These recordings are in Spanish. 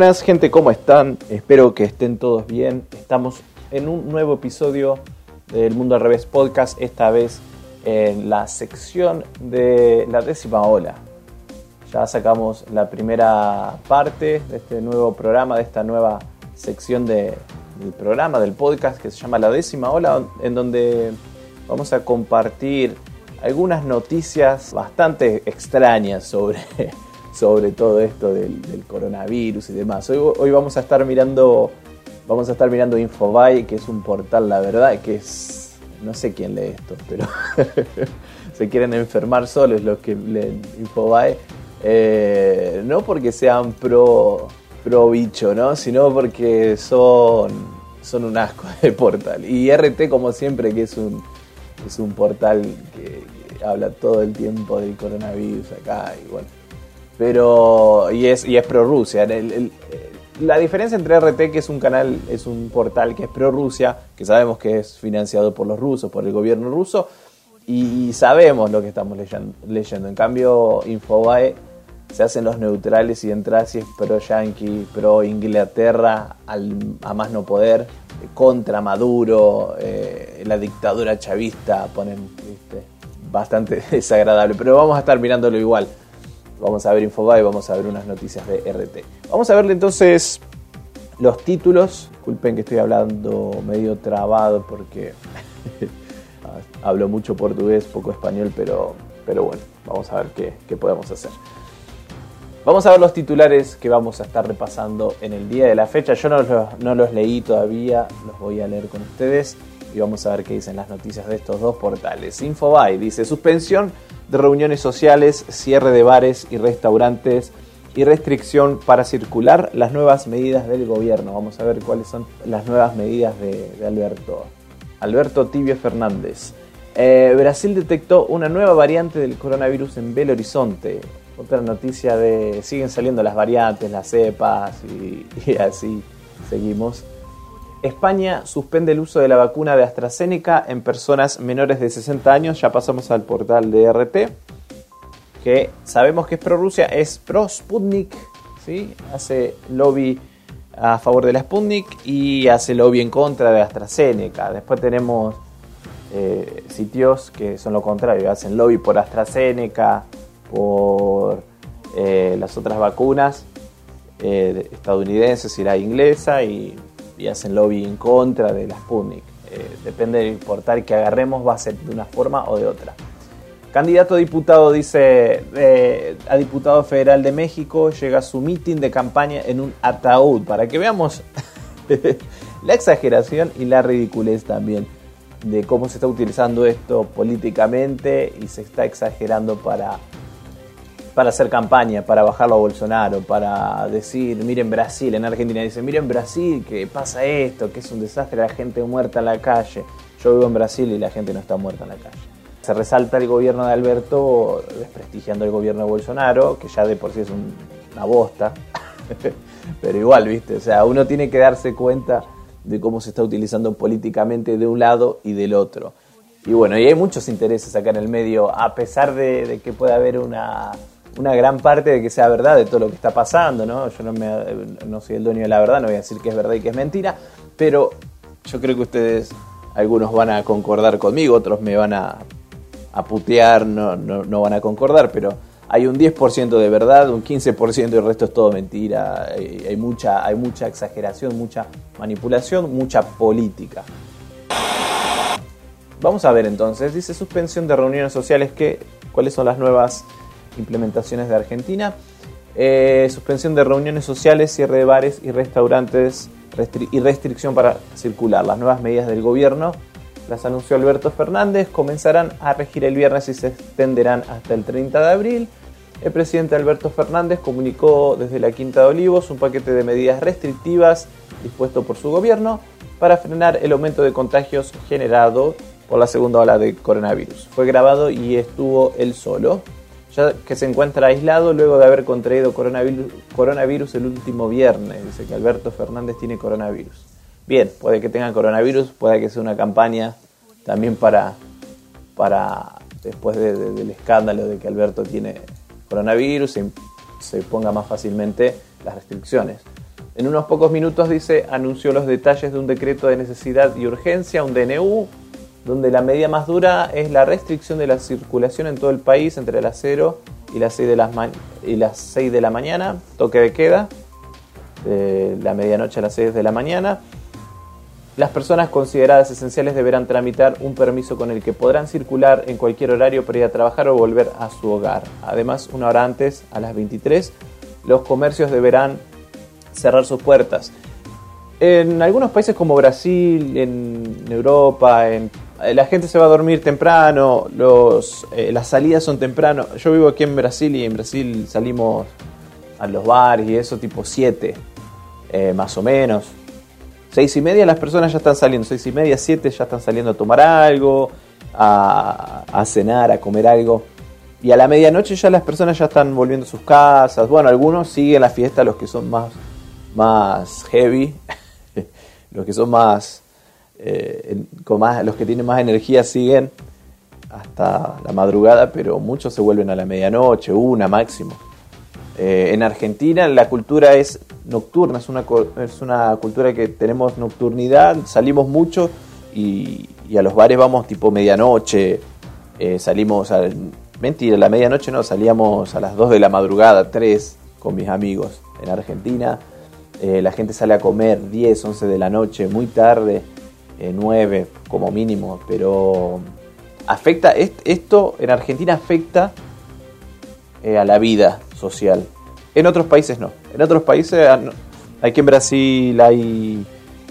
Buenas gente, ¿cómo están? Espero que estén todos bien. Estamos en un nuevo episodio del Mundo al Revés Podcast, esta vez en la sección de la décima ola. Ya sacamos la primera parte de este nuevo programa, de esta nueva sección de, del programa, del podcast que se llama La décima ola, en donde vamos a compartir algunas noticias bastante extrañas sobre sobre todo esto del, coronavirus y demás. Hoy, hoy, vamos a estar mirando, vamos a estar mirando Infobae, que es un portal, la verdad, que es, no sé quién lee esto, pero se quieren enfermar solos los que leen Infobae, eh, no porque sean pro, pro bicho, ¿no? Sino porque son, son un asco de portal. Y RT, como siempre, que es un, es un portal que, habla todo el tiempo del coronavirus acá y bueno pero, y es, y es pro Rusia. la diferencia entre RT, que es un canal, es un portal que es pro Rusia, que sabemos que es financiado por los rusos, por el gobierno ruso, y, sabemos lo que estamos leyendo. En cambio, Infobae se hacen los neutrales y entras si es pro Yankee, pro Inglaterra, a más no poder, contra Maduro, eh, la dictadura chavista, ponen bastante desagradable. Pero vamos a estar mirándolo igual. Vamos a ver Infobae, vamos a ver unas noticias de RT. Vamos a verle entonces los títulos. Disculpen que estoy hablando medio trabado porque hablo mucho portugués, poco español, pero, pero bueno, vamos a ver qué, qué podemos hacer. Vamos a ver los titulares que vamos a estar repasando en el día de la fecha. Yo no los, no los leí todavía, los voy a leer con ustedes y vamos a ver qué dicen las noticias de estos dos portales. Infobae dice suspensión de reuniones sociales, cierre de bares y restaurantes y restricción para circular las nuevas medidas del gobierno. Vamos a ver cuáles son las nuevas medidas de, Alberto. Alberto Tibio Fernández. Eh, Brasil detectó una nueva variante del coronavirus en Belo Horizonte. Otra noticia de siguen saliendo las variantes, las cepas y, y así seguimos. España suspende el uso de la vacuna de AstraZeneca en personas menores de 60 años. Ya pasamos al portal de RT, que sabemos que es pro Rusia, es pro Sputnik, ¿sí? hace lobby a favor de la Sputnik y hace lobby en contra de AstraZeneca. Después tenemos eh, sitios que son lo contrario, hacen lobby por AstraZeneca, por eh, las otras vacunas eh, estadounidenses y la inglesa y y hacen lobby en contra de la Sputnik. Eh, depende del portal que agarremos, va a ser de una forma o de otra. Candidato a diputado dice eh, a diputado federal de México llega a su mitin de campaña en un ataúd para que veamos la exageración y la ridiculez también de cómo se está utilizando esto políticamente y se está exagerando para para hacer campaña, para bajarlo a Bolsonaro, para decir, miren Brasil, en Argentina dice, miren Brasil, que pasa esto, que es un desastre, la gente muerta en la calle. Yo vivo en Brasil y la gente no está muerta en la calle. Se resalta el gobierno de Alberto desprestigiando el gobierno de Bolsonaro, que ya de por sí es una bosta. Pero igual, ¿viste? O sea, uno tiene que darse cuenta de cómo se está utilizando políticamente de un lado y del otro. Y bueno, y hay muchos intereses acá en el medio, a pesar de que pueda haber una, una gran parte de que sea verdad de todo lo que está pasando, ¿no? Yo no, me, no soy el dueño de la verdad, no voy a decir que es verdad y que es mentira, pero yo creo que ustedes, algunos van a concordar conmigo, otros me van a, a putear, no, no, no, van a concordar, pero hay un 10% de verdad, un 15% y el resto es todo mentira, hay, mucha, hay mucha exageración, mucha manipulación, mucha política. Vamos a ver entonces, dice suspensión de reuniones sociales, que, ¿cuáles son las nuevas implementaciones de Argentina. Eh, suspensión de reuniones sociales, cierre de bares y restaurantes y restricción para circular. Las nuevas medidas del gobierno las anunció Alberto Fernández, comenzarán a regir el viernes y se extenderán hasta el 30 de abril. El presidente Alberto Fernández comunicó desde la Quinta de Olivos un paquete de medidas restrictivas dispuesto por su gobierno para frenar el aumento de contagios generado por la segunda ola de coronavirus. Fue grabado y estuvo él solo ya que se encuentra aislado luego de haber contraído coronavirus, el último viernes. Dice que Alberto Fernández tiene coronavirus. Bien, puede que tenga coronavirus, puede que sea una campaña también para, para después del escándalo de que Alberto tiene coronavirus, se, se ponga más fácilmente las restricciones. En unos pocos minutos, dice, anunció los detalles de un decreto de necesidad y urgencia, un DNU, donde la medida más dura es la restricción de la circulación en todo el país entre las 0 y las 6 de, las y las 6 de la mañana, toque de queda, de la medianoche a las 6 de la mañana. Las personas consideradas esenciales deberán tramitar un permiso con el que podrán circular en cualquier horario para ir a trabajar o volver a su hogar. Además, una hora antes, a las 23, los comercios deberán cerrar sus puertas. En algunos países como Brasil, en Europa, en, eh, la gente se va a dormir temprano, los, eh, las salidas son temprano. Yo vivo aquí en Brasil y en Brasil salimos a los bares y eso tipo 7, eh, más o menos. Seis y media las personas ya están saliendo, seis y media, siete ya están saliendo a tomar algo, a, a cenar, a comer algo. Y a la medianoche ya las personas ya están volviendo a sus casas. Bueno, algunos siguen la fiesta, los que son más, más heavy, los que son más, eh, con más, los que tienen más energía siguen hasta la madrugada, pero muchos se vuelven a la medianoche, una máximo. Eh, en Argentina la cultura es nocturna, es una, es una cultura que tenemos nocturnidad, salimos mucho y, a los bares vamos tipo medianoche, eh, salimos a... Mentira, a la medianoche no, salíamos a las 2 de la madrugada, 3 con mis amigos. En Argentina eh, la gente sale a comer 10, 11 de la noche, muy tarde, 9 como mínimo, pero afecta, esto en Argentina afecta a la vida social. En otros países no. En otros países, ah, aquí en Brasil hay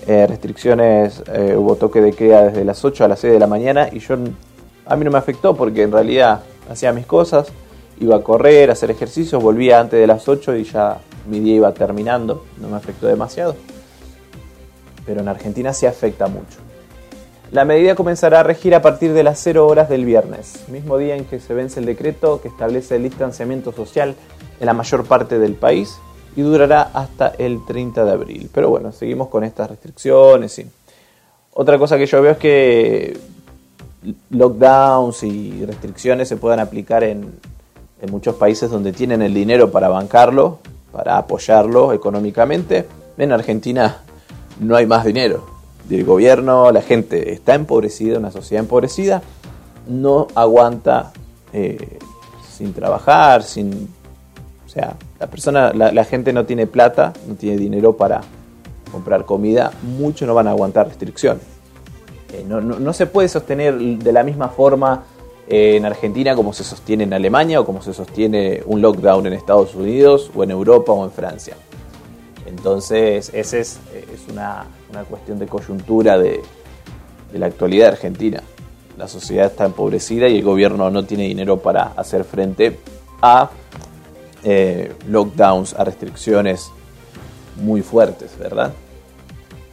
eh, restricciones, eh, hubo toque de queda desde las 8 a las 6 de la mañana y yo a mí no me afectó porque en realidad hacía mis cosas, iba a correr, a hacer ejercicios, volvía antes de las 8 y ya mi día iba terminando, no me afectó demasiado. Pero en Argentina sí afecta mucho. La medida comenzará a regir a partir de las 0 horas del viernes, mismo día en que se vence el decreto que establece el distanciamiento social en la mayor parte del país y durará hasta el 30 de abril. Pero bueno, seguimos con estas restricciones. Y... Otra cosa que yo veo es que lockdowns y restricciones se puedan aplicar en, en muchos países donde tienen el dinero para bancarlo, para apoyarlo económicamente. En Argentina no hay más dinero del gobierno, la gente está empobrecida, una sociedad empobrecida, no aguanta eh, sin trabajar, sin... O sea, la persona, la, gente no tiene plata, no tiene dinero para comprar comida, muchos no van a aguantar restricciones. Eh, no, se puede sostener de la misma forma en Argentina como se sostiene en Alemania o como se sostiene un lockdown en Estados Unidos o en Europa o en Francia. Entonces, esa es, una, cuestión de coyuntura de, la actualidad de argentina. La sociedad está empobrecida y el gobierno no tiene dinero para hacer frente a eh, lockdowns, a restricciones muy fuertes, ¿verdad?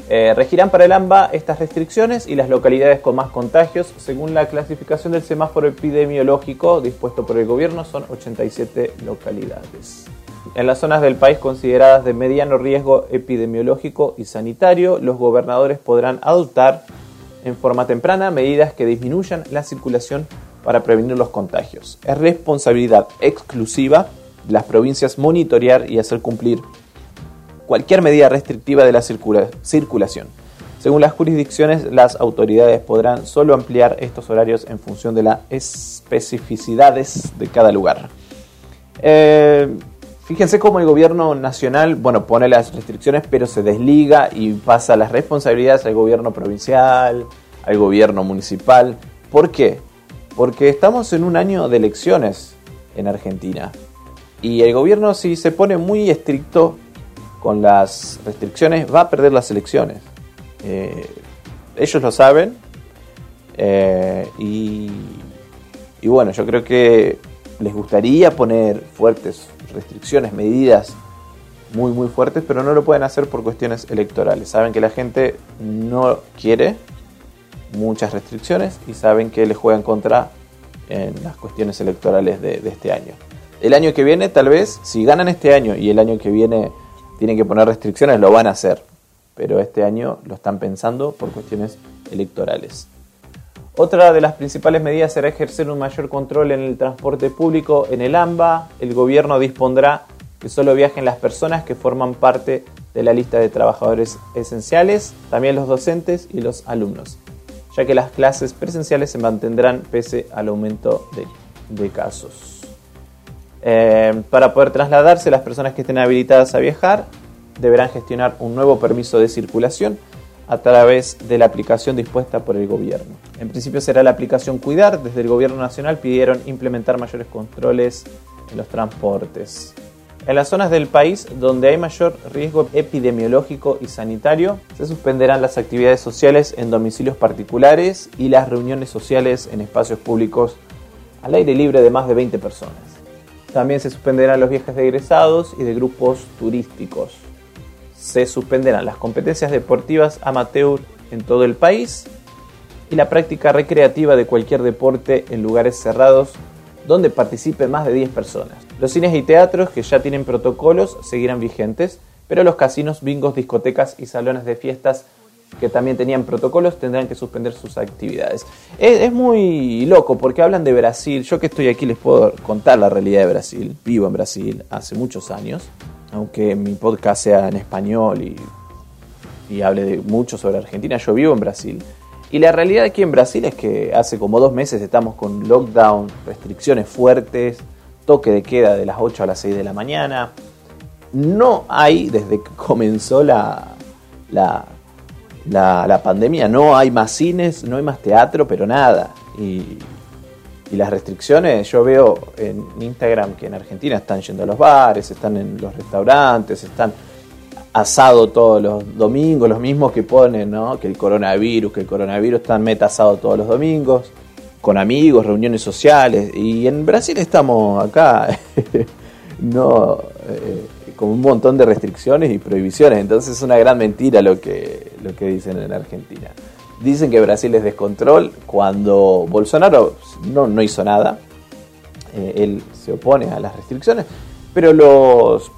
Eh, regirán para el AMBA estas restricciones y las localidades con más contagios, según la clasificación del semáforo epidemiológico dispuesto por el gobierno, son 87 localidades. En las zonas del país consideradas de mediano riesgo epidemiológico y sanitario, los gobernadores podrán adoptar en forma temprana medidas que disminuyan la circulación para prevenir los contagios. Es responsabilidad exclusiva de las provincias monitorear y hacer cumplir cualquier medida restrictiva de la circulación. Según las jurisdicciones, las autoridades podrán solo ampliar estos horarios en función de las especificidades de cada lugar. Eh, Fíjense cómo el gobierno nacional, bueno, pone las restricciones, pero se desliga y pasa las responsabilidades al gobierno provincial, al gobierno municipal. ¿Por qué? Porque estamos en un año de elecciones en Argentina. Y el gobierno si se pone muy estricto con las restricciones, va a perder las elecciones. Eh, ellos lo saben. Eh, y, y bueno, yo creo que les gustaría poner fuertes restricciones, medidas muy muy fuertes, pero no lo pueden hacer por cuestiones electorales. Saben que la gente no quiere muchas restricciones y saben que les juegan contra en las cuestiones electorales de, este año. El año que viene, tal vez, si ganan este año y el año que viene tienen que poner restricciones, lo van a hacer. Pero este año lo están pensando por cuestiones electorales. Otra de las principales medidas será ejercer un mayor control en el transporte público. En el AMBA, el gobierno dispondrá que solo viajen las personas que forman parte de la lista de trabajadores esenciales, también los docentes y los alumnos, ya que las clases presenciales se mantendrán pese al aumento de, casos. Eh, para poder trasladarse, las personas que estén habilitadas a viajar deberán gestionar un nuevo permiso de circulación a través de la aplicación dispuesta por el gobierno. En principio será la aplicación Cuidar. Desde el gobierno nacional pidieron implementar mayores controles en los transportes. En las zonas del país donde hay mayor riesgo epidemiológico y sanitario, se suspenderán las actividades sociales en domicilios particulares y las reuniones sociales en espacios públicos al aire libre de más de 20 personas. También se suspenderán los viajes de egresados y de grupos turísticos se suspenderán las competencias deportivas amateur en todo el país y la práctica recreativa de cualquier deporte en lugares cerrados donde participen más de 10 personas. Los cines y teatros que ya tienen protocolos seguirán vigentes, pero los casinos, bingos, discotecas y salones de fiestas que también tenían protocolos tendrán que suspender sus actividades. Es, muy loco porque hablan de Brasil. Yo que estoy aquí les puedo contar la realidad de Brasil. Vivo en Brasil hace muchos años aunque mi podcast sea en español y, hable de mucho sobre Argentina, yo vivo en Brasil. Y la realidad aquí en Brasil es que hace como dos meses estamos con lockdown, restricciones fuertes, toque de queda de las 8 a las 6 de la mañana. No hay, desde que comenzó la, la pandemia, no hay más cines, no hay más teatro, pero nada. Y y las restricciones, yo veo en Instagram que en Argentina están yendo a los bares, están en los restaurantes, están asado todos los domingos, los mismos que ponen, ¿no? Que el coronavirus, que el coronavirus están meta asado todos los domingos, con amigos, reuniones sociales. Y en Brasil estamos acá, no, eh, con un montón de restricciones y prohibiciones. Entonces es una gran mentira lo que, lo que dicen en Argentina. Dicen que Brasil es descontrol cuando Bolsonaro no, no hizo nada. Eh, él se opone a las restricciones. Pero los,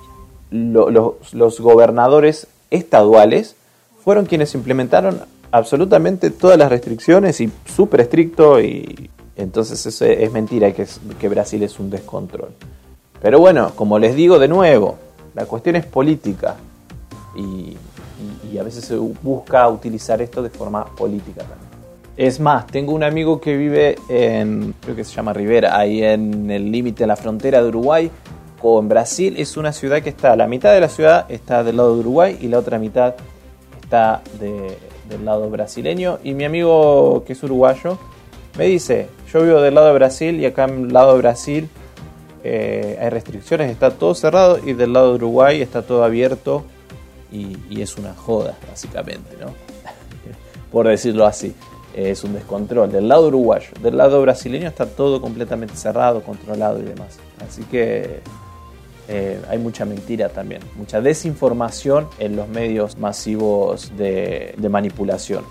los, los gobernadores estaduales fueron quienes implementaron absolutamente todas las restricciones y súper estricto y entonces eso es mentira que, que Brasil es un descontrol. Pero bueno, como les digo de nuevo, la cuestión es política y y, a veces se busca utilizar esto de forma política también. Es más, tengo un amigo que vive en, creo que se llama Rivera, ahí en el límite de la frontera de Uruguay con Brasil. Es una ciudad que está, la mitad de la ciudad está del lado de Uruguay y la otra mitad está del lado brasileño. Y mi amigo que es uruguayo me dice, yo vivo del lado de Brasil y acá en el lado de Brasil eh, hay restricciones, está todo cerrado y del lado de Uruguay está todo abierto y, es una joda, básicamente, ¿no? Por decirlo así. Es un descontrol. Del lado uruguayo, del lado brasileño está todo completamente cerrado, controlado y demás. Así que eh, hay mucha mentira también, mucha desinformación en los medios masivos de, de manipulación.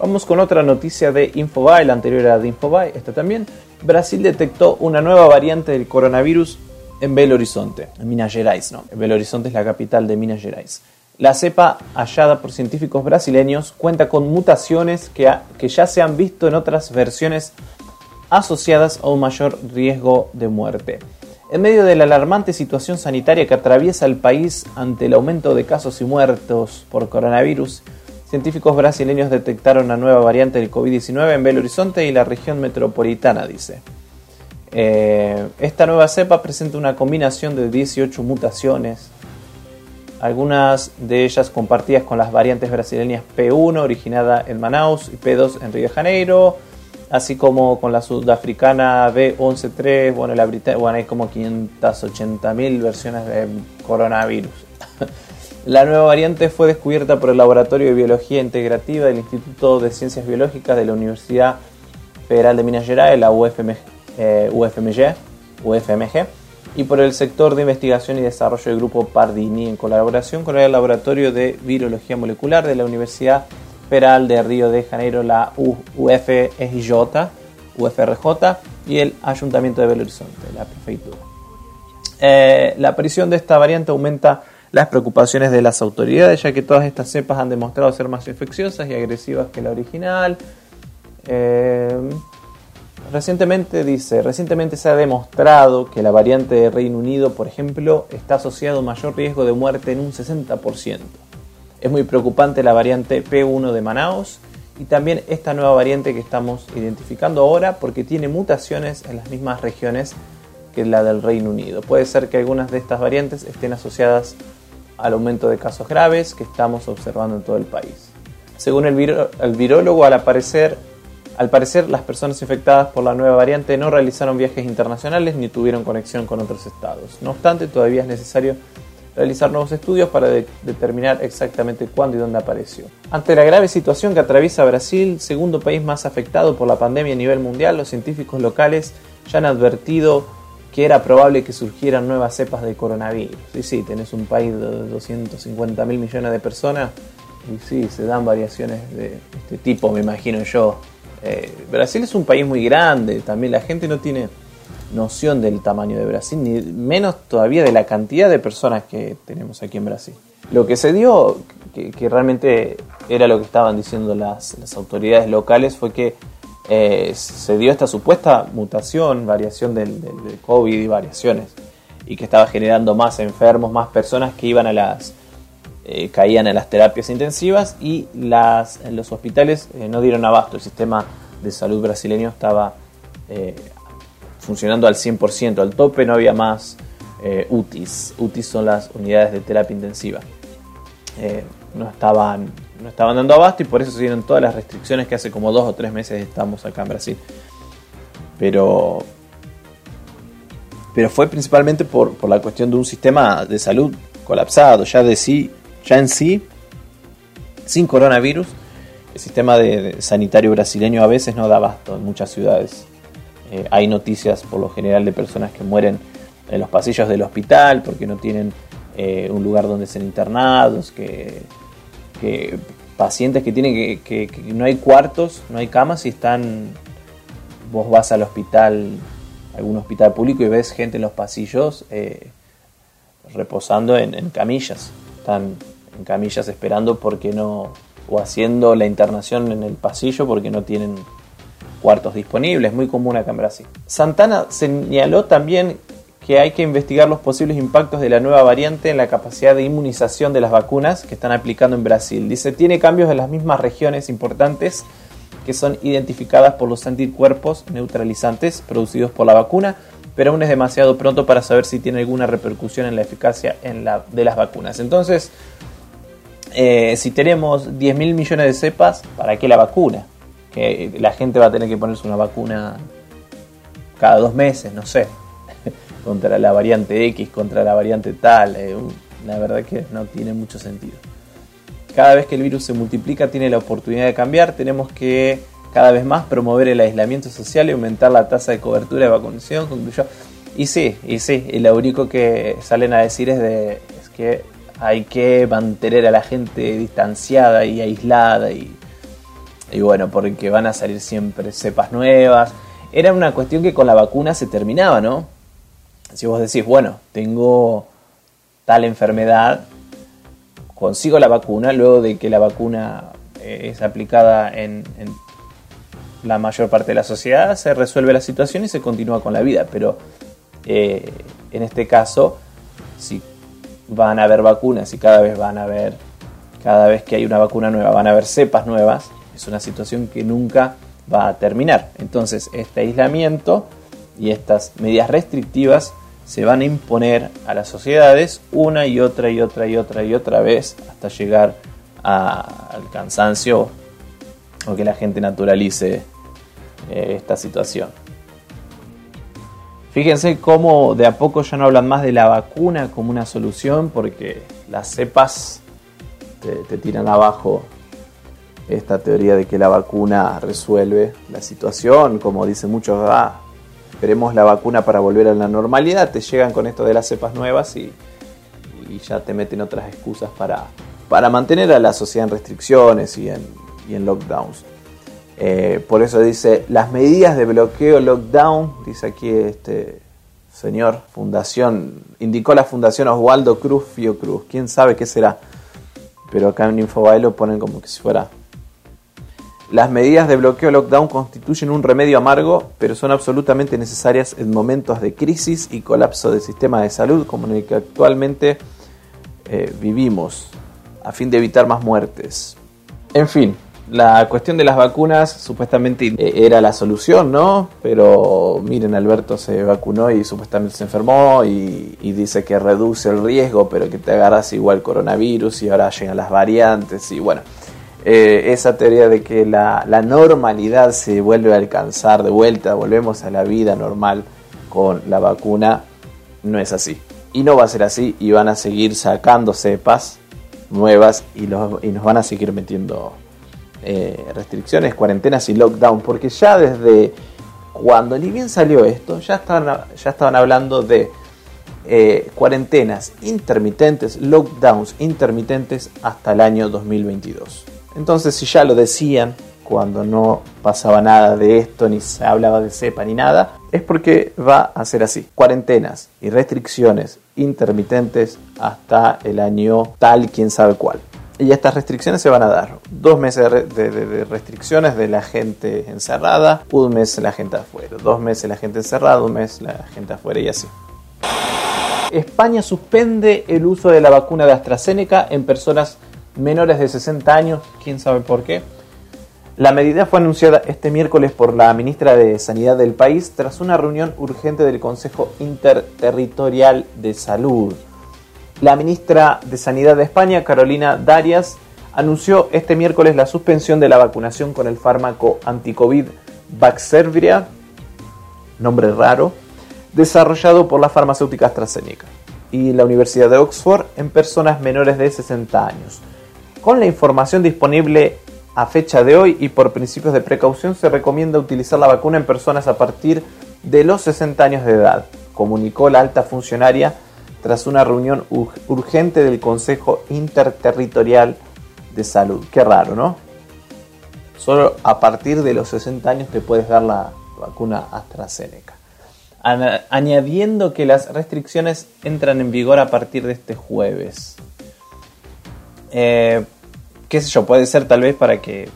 Vamos con otra noticia de Infobae, la anterior era de Infobae, esta también. Brasil detectó una nueva variante del coronavirus en Belo Horizonte, en Minas Gerais. ¿no? Belo Horizonte es la capital de Minas Gerais. La cepa hallada por científicos brasileños cuenta con mutaciones que, que ya se han visto en otras versiones asociadas a un mayor riesgo de muerte. En medio de la alarmante situación sanitaria que atraviesa el país ante el aumento de casos y muertos por coronavirus, científicos brasileños detectaron una nueva variante del COVID-19 en Belo Horizonte y la región metropolitana, dice. Eh, esta nueva cepa presenta una combinación de 18 mutaciones, algunas de ellas compartidas con las variantes brasileñas P1 originada en Manaus y P2 en Río de Janeiro, así como con la sudafricana B113, bueno, bueno, hay como 580.000 versiones de coronavirus. La nueva variante fue descubierta por el Laboratorio de Biología Integrativa del Instituto de Ciencias Biológicas de la Universidad Federal de Minas Gerais, la UFMG, eh, UFMG, y por el sector de investigación y desarrollo del grupo Pardini en colaboración con el Laboratorio de Virología Molecular de la Universidad Federal de Río de Janeiro, la UFRJ, UFRJ y el Ayuntamiento de Belo Horizonte, la prefectura. Eh, la aparición de esta variante aumenta las preocupaciones de las autoridades, ya que todas estas cepas han demostrado ser más infecciosas y agresivas que la original. Eh, recientemente dice, recientemente se ha demostrado que la variante de Reino Unido, por ejemplo, está asociado a mayor riesgo de muerte en un 60%. Es muy preocupante la variante P1 de Manaus y también esta nueva variante que estamos identificando ahora porque tiene mutaciones en las mismas regiones que la del Reino Unido. Puede ser que algunas de estas variantes estén asociadas al aumento de casos graves que estamos observando en todo el país. Según el, virólogo, al parecer, al parecer las personas infectadas por la nueva variante no realizaron viajes internacionales ni tuvieron conexión con otros estados. No obstante, todavía es necesario realizar nuevos estudios para determinar exactamente cuándo y dónde apareció. Ante la grave situación que atraviesa Brasil, segundo país más afectado por la pandemia a nivel mundial, los científicos locales ya han advertido que era probable que surgieran nuevas cepas de coronavirus. Y sí, tenés un país de 250 mil millones de personas y sí, se dan variaciones de este tipo, me imagino yo. Eh, Brasil es un país muy grande, también la gente no tiene noción del tamaño de Brasil, ni menos todavía de la cantidad de personas que tenemos aquí en Brasil. Lo que se dio, que, realmente era lo que estaban diciendo las, las autoridades locales, fue que eh, se dio esta supuesta mutación, variación del, COVID y variaciones, y que estaba generando más enfermos, más personas que iban a las eh, caían en las terapias intensivas y las, los hospitales eh, no dieron abasto. El sistema de salud brasileño estaba funcionando al 100%, al tope no había más UTIs. UTIs son las unidades de terapia intensiva. no estaban no estaban dando abasto y por eso se dieron todas las restricciones que hace como dos o tres meses estamos acá en Brasil. Pero, pero fue principalmente por, la cuestión de un sistema de salud colapsado, ya de sí, ya en sí, sin coronavirus, el sistema de, sanitario brasileño a veces no da abasto en muchas ciudades. Eh, hay noticias por lo general de personas que mueren en los pasillos del hospital porque no tienen eh, un lugar donde ser internados, que que pacientes que tienen que, no hay cuartos, no hay camas y están, vos vas al hospital, algún hospital público y ves gente en los pasillos eh, reposando en, camillas, están en camillas esperando porque no, o haciendo la internación en el pasillo porque no tienen cuartos disponibles, muy común acá en Brasil. Santana señaló también que hay que investigar los posibles impactos de la nueva variante en la capacidad de inmunización de las vacunas que están aplicando en Brasil. Dice, tiene cambios en las mismas regiones importantes que son identificadas por los anticuerpos neutralizantes producidos por la vacuna, pero aún es demasiado pronto para saber si tiene alguna repercusión en la eficacia de las vacunas. Entonces, eh, si tenemos 10 mil millones de cepas, ¿para qué la vacuna? Que la gente va a tener que ponerse una vacuna cada dos meses, no sé contra la variante X, contra la variante tal. Eh, la verdad que no tiene mucho sentido. Cada vez que el virus se multiplica tiene la oportunidad de cambiar. Tenemos que cada vez más promover el aislamiento social y aumentar la tasa de cobertura de vacunación, concluyó. Y sí, y sí, y lo único que salen a decir es, de, es que hay que mantener a la gente distanciada y aislada y, y bueno, porque van a salir siempre cepas nuevas. Era una cuestión que con la vacuna se terminaba, ¿no? Si vos decís, bueno, tengo tal enfermedad, consigo la vacuna, luego de que la vacuna eh, es aplicada en, la mayor parte de la sociedad, se resuelve la situación y se continúa con la vida. Pero eh, en este caso, si van a haber vacunas y cada vez van a haber, cada vez que hay una vacuna nueva, van a haber cepas nuevas, es una situación que nunca va a terminar. Entonces, este aislamiento y estas medidas restrictivas se van a imponer a las sociedades una y otra y otra y otra y otra vez hasta llegar al cansancio o que la gente naturalice eh, esta situación. Fíjense cómo de a poco ya no hablan más de la vacuna como una solución porque las cepas te, tiran abajo esta teoría de que la vacuna resuelve la situación, como dicen muchos, ah, esperemos la vacuna para volver a la normalidad, te llegan con esto de las cepas nuevas y, ya te meten otras excusas para, para mantener a la sociedad en restricciones y en, en lockdowns. Eh, por eso dice, las medidas de bloqueo, lockdown, dice aquí este señor, fundación, indicó la fundación Oswaldo Cruz Fiocruz, quién sabe qué será, pero acá en Infobae lo ponen como que si fuera Las medidas de bloqueo lockdown constituyen un remedio amargo, pero son absolutamente necesarias en momentos de crisis y colapso del sistema de salud como en el que actualmente eh, vivimos, a fin de evitar más muertes. En fin, la cuestión de las vacunas supuestamente eh, era la solución, ¿no? Pero miren, Alberto se vacunó y supuestamente se enfermó y, dice que reduce el riesgo, pero que te agarras igual coronavirus y ahora llegan las variantes y bueno. Eh, esa teoría de que la, normalidad se vuelve a alcanzar de vuelta, volvemos a la vida normal con la vacuna, no es así. Y no va a ser así y van a seguir sacando cepas nuevas y, y nos van a seguir metiendo eh, restricciones, cuarentenas y lockdown, porque ya desde cuando ni bien salió esto, ya estaban, ya estaban hablando de eh, cuarentenas intermitentes, lockdowns intermitentes hasta el año 2022. Entonces, si ya lo decían cuando no pasaba nada de esto, ni se hablaba de cepa ni nada, es porque va a ser así. Cuarentenas y restricciones intermitentes hasta el año tal, quién sabe cuál. Y estas restricciones se van a dar. Dos meses de, restricciones de la gente encerrada, un mes la gente afuera, dos meses la gente encerrada, un mes la gente afuera y así. España suspende el uso de la vacuna de AstraZeneca en personas menores de 60 años, quién sabe por qué. La medida fue anunciada este miércoles por la ministra de Sanidad del país tras una reunión urgente del Consejo Interterritorial de Salud. La ministra de Sanidad de España, Carolina Darias, anunció este miércoles la suspensión de la vacunación con el fármaco anticovid Vaxzevria, nombre raro, desarrollado por la farmacéutica AstraZeneca y la Universidad de Oxford en personas menores de 60 años. Con la información disponible a fecha de hoy y por principios de precaución se recomienda utilizar la vacuna en personas a partir de los 60 años de edad, comunicó la alta funcionaria tras una reunión urgente del Consejo Interterritorial de Salud. Qué raro, ¿no? Solo a partir de los 60 años te puedes dar la vacuna AstraZeneca. Añadiendo que las restricciones entran en vigor a partir de este jueves. Eh, qué sé yo, puede ser tal vez para que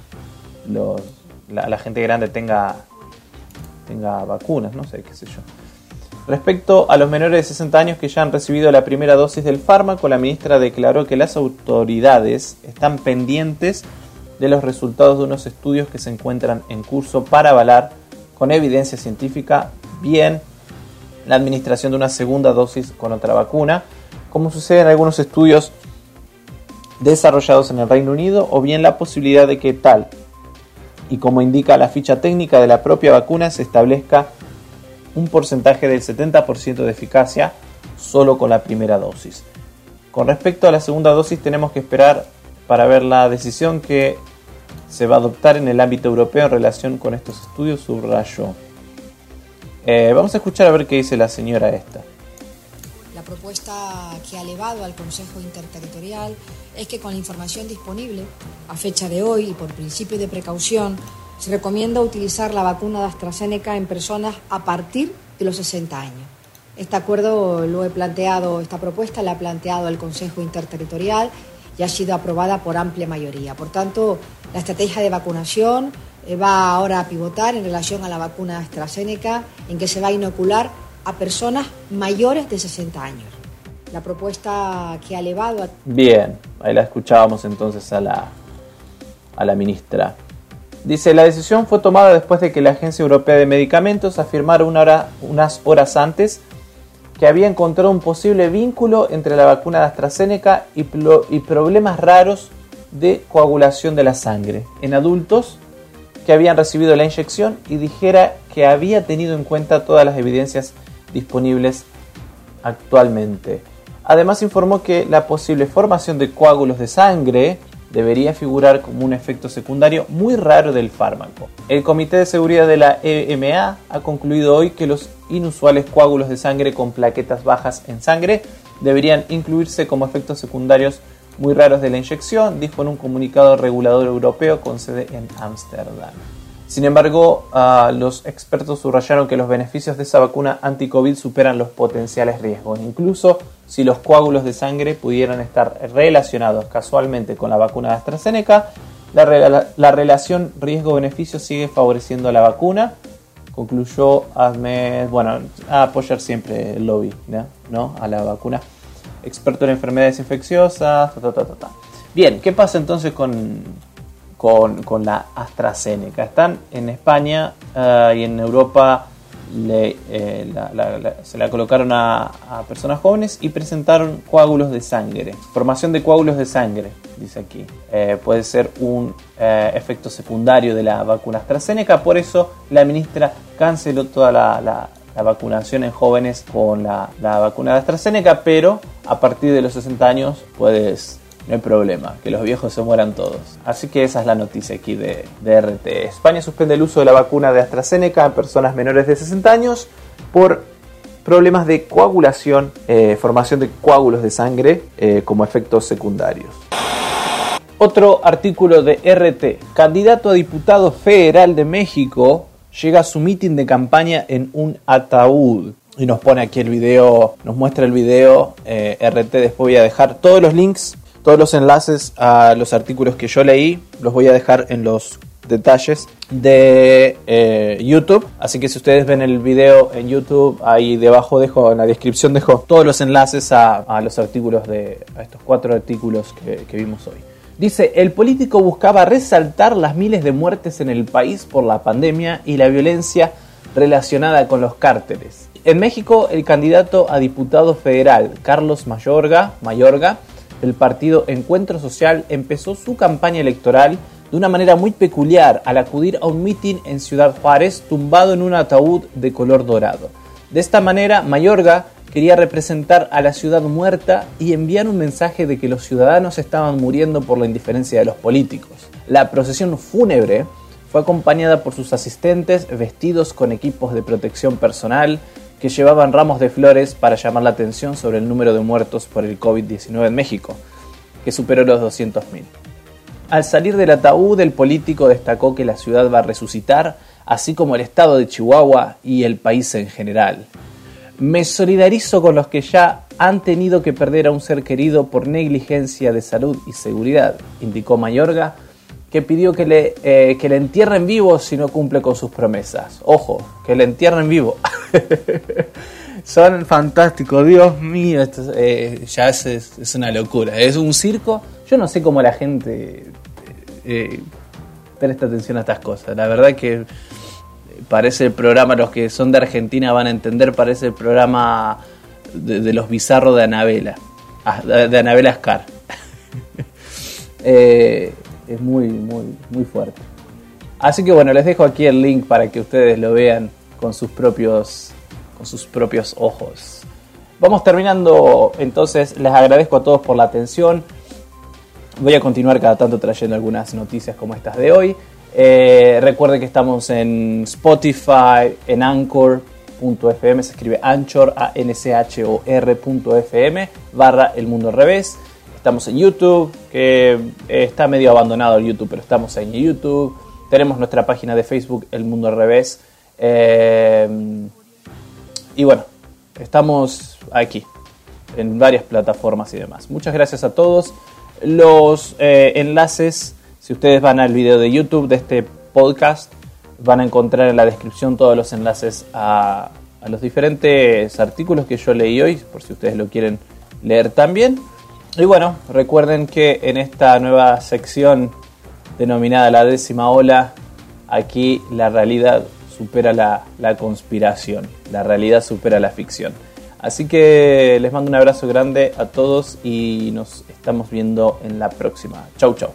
la, gente grande tenga, tenga vacunas, no sé, qué sé yo. Respecto a los menores de 60 años que ya han recibido la primera dosis del fármaco, la ministra declaró que las autoridades están pendientes de los resultados de unos estudios que se encuentran en curso para avalar con evidencia científica bien la administración de una segunda dosis con otra vacuna, como sucede en algunos estudios desarrollados en el Reino Unido o bien la posibilidad de que tal y como indica la ficha técnica de la propia vacuna se establezca un porcentaje del 70% de eficacia solo con la primera dosis. Con respecto a la segunda dosis tenemos que esperar para ver la decisión que se va a adoptar en el ámbito europeo en relación con estos estudios, subrayó. Eh, vamos a escuchar a ver qué dice la señora esta propuesta que ha elevado al Consejo Interterritorial es que con la información disponible a fecha de hoy y por principio de precaución, se recomienda utilizar la vacuna de AstraZeneca en personas a partir de los 60 años. Este acuerdo lo he planteado, esta propuesta la ha planteado el Consejo Interterritorial y ha sido aprobada por amplia mayoría. Por tanto, la estrategia de vacunación eh, va ahora a pivotar en relación a la vacuna AstraZeneca, en que se va a inocular a personas mayores de 60 años. La propuesta que ha elevado a... Bien, ahí la escuchábamos entonces a la, a la ministra. Dice, la decisión fue tomada después de que la Agencia Europea de Medicamentos afirmara una hora, unas horas antes que había encontrado un posible vínculo entre la vacuna de AstraZeneca y, y problemas raros de coagulación de la sangre en adultos que habían recibido la inyección y dijera que había tenido en cuenta todas las evidencias disponibles actualmente. Además informó que la posible formación de coágulos de sangre debería figurar como un efecto secundario muy raro del fármaco. El Comité de Seguridad de la EMA ha concluido hoy que los inusuales coágulos de sangre con plaquetas bajas en sangre deberían incluirse como efectos secundarios muy raros de la inyección, dijo en un comunicado regulador europeo con sede en Ámsterdam. Sin embargo, los expertos subrayaron que los beneficios de esa vacuna anti-COVID superan los potenciales riesgos, incluso si los coágulos de sangre pudieran estar relacionados casualmente con la vacuna de AstraZeneca, La, relación riesgo-beneficio sigue favoreciendo la vacuna. Concluyó Ahmed, bueno, a apoyar siempre el lobby, ¿no? A la vacuna. Experto en enfermedades infecciosas. Bien, ¿qué pasa entonces con, con, la AstraZeneca? Están en España eh, y en Europa eh, se la colocaron a, personas jóvenes y presentaron coágulos de sangre. Formación de coágulos de sangre, dice aquí. Eh, puede ser un efecto secundario de la vacuna AstraZeneca, por eso la ministra canceló toda la, vacunación en jóvenes con la vacuna de AstraZeneca, pero a partir de los 60 años puedes no hay problema, que los viejos se mueran todos. Así que esa es la noticia aquí de, RT. España suspende el uso de la vacuna de AstraZeneca en personas menores de 60 años por problemas de coagulación, eh, formación de coágulos de sangre eh, como efectos secundarios. Otro artículo de RT. Candidato a diputado federal de México llega a su mitin de campaña en un ataúd. Y nos pone aquí el video, nos muestra el video eh, RT. Después voy a dejar todos los links todos los enlaces a los artículos que yo leí los voy a dejar en los detalles de eh, YouTube. Así que si ustedes ven el video en YouTube, ahí debajo dejo, en la descripción dejo todos los enlaces a, los artículos de a estos cuatro artículos que, que vimos hoy. Dice, el político buscaba resaltar las miles de muertes en el país por la pandemia y la violencia relacionada con los cárteles. En México, el candidato a diputado federal, Carlos Mayorga, Mayorga el partido Encuentro Social empezó su campaña electoral de una manera muy peculiar al acudir a un mitin en Ciudad Juárez tumbado en un ataúd de color dorado. De esta manera, Mayorga quería representar a la ciudad muerta y enviar un mensaje de que los ciudadanos estaban muriendo por la indiferencia de los políticos. La procesión fúnebre fue acompañada por sus asistentes vestidos con equipos de protección personal, que llevaban ramos de flores para llamar la atención sobre el número de muertos por el COVID-19 en México, que superó los 200.000. Al salir del ataúd, el político destacó que la ciudad va a resucitar, así como el estado de Chihuahua y el país en general. Me solidarizo con los que ya han tenido que perder a un ser querido por negligencia de salud y seguridad, indicó Mayorga, que pidió que le, eh, que le entierren vivo si no cumple con sus promesas. Ojo, que le entierren vivo. Son fantásticos, Dios mío, esto eh, ya es, una locura. Es un circo. Yo no sé cómo la gente eh, presta atención a estas cosas. La verdad que parece el programa, los que son de Argentina van a entender, parece el programa de, los bizarros de Anabela, ah, de Anabela Scar. eh, es muy, muy, muy fuerte. Así que bueno, les dejo aquí el link para que ustedes lo vean con sus propios, con sus propios ojos. Vamos terminando, entonces les agradezco a todos por la atención. Voy a continuar cada tanto trayendo algunas noticias como estas de hoy. Eh, recuerden que estamos en Spotify, en Anchor.fm, se escribe Anchor, a n c h o r.fm, barra El Mundo al Revés. Estamos en YouTube, que está medio abandonado el YouTube, pero estamos en YouTube. Tenemos nuestra página de Facebook, El Mundo al Revés. Eh, y bueno, estamos aquí, en varias plataformas y demás. Muchas gracias a todos. Los eh, enlaces, si ustedes van al video de YouTube de este podcast, van a encontrar en la descripción todos los enlaces a los diferentes artículos que yo leí hoy, por si ustedes lo quieren leer también. Y bueno, recuerden que en esta nueva sección denominada la décima ola, aquí la realidad supera la, la, conspiración, la realidad supera la ficción. Así que les mando un abrazo grande a todos y nos estamos viendo en la próxima. Chau, chau.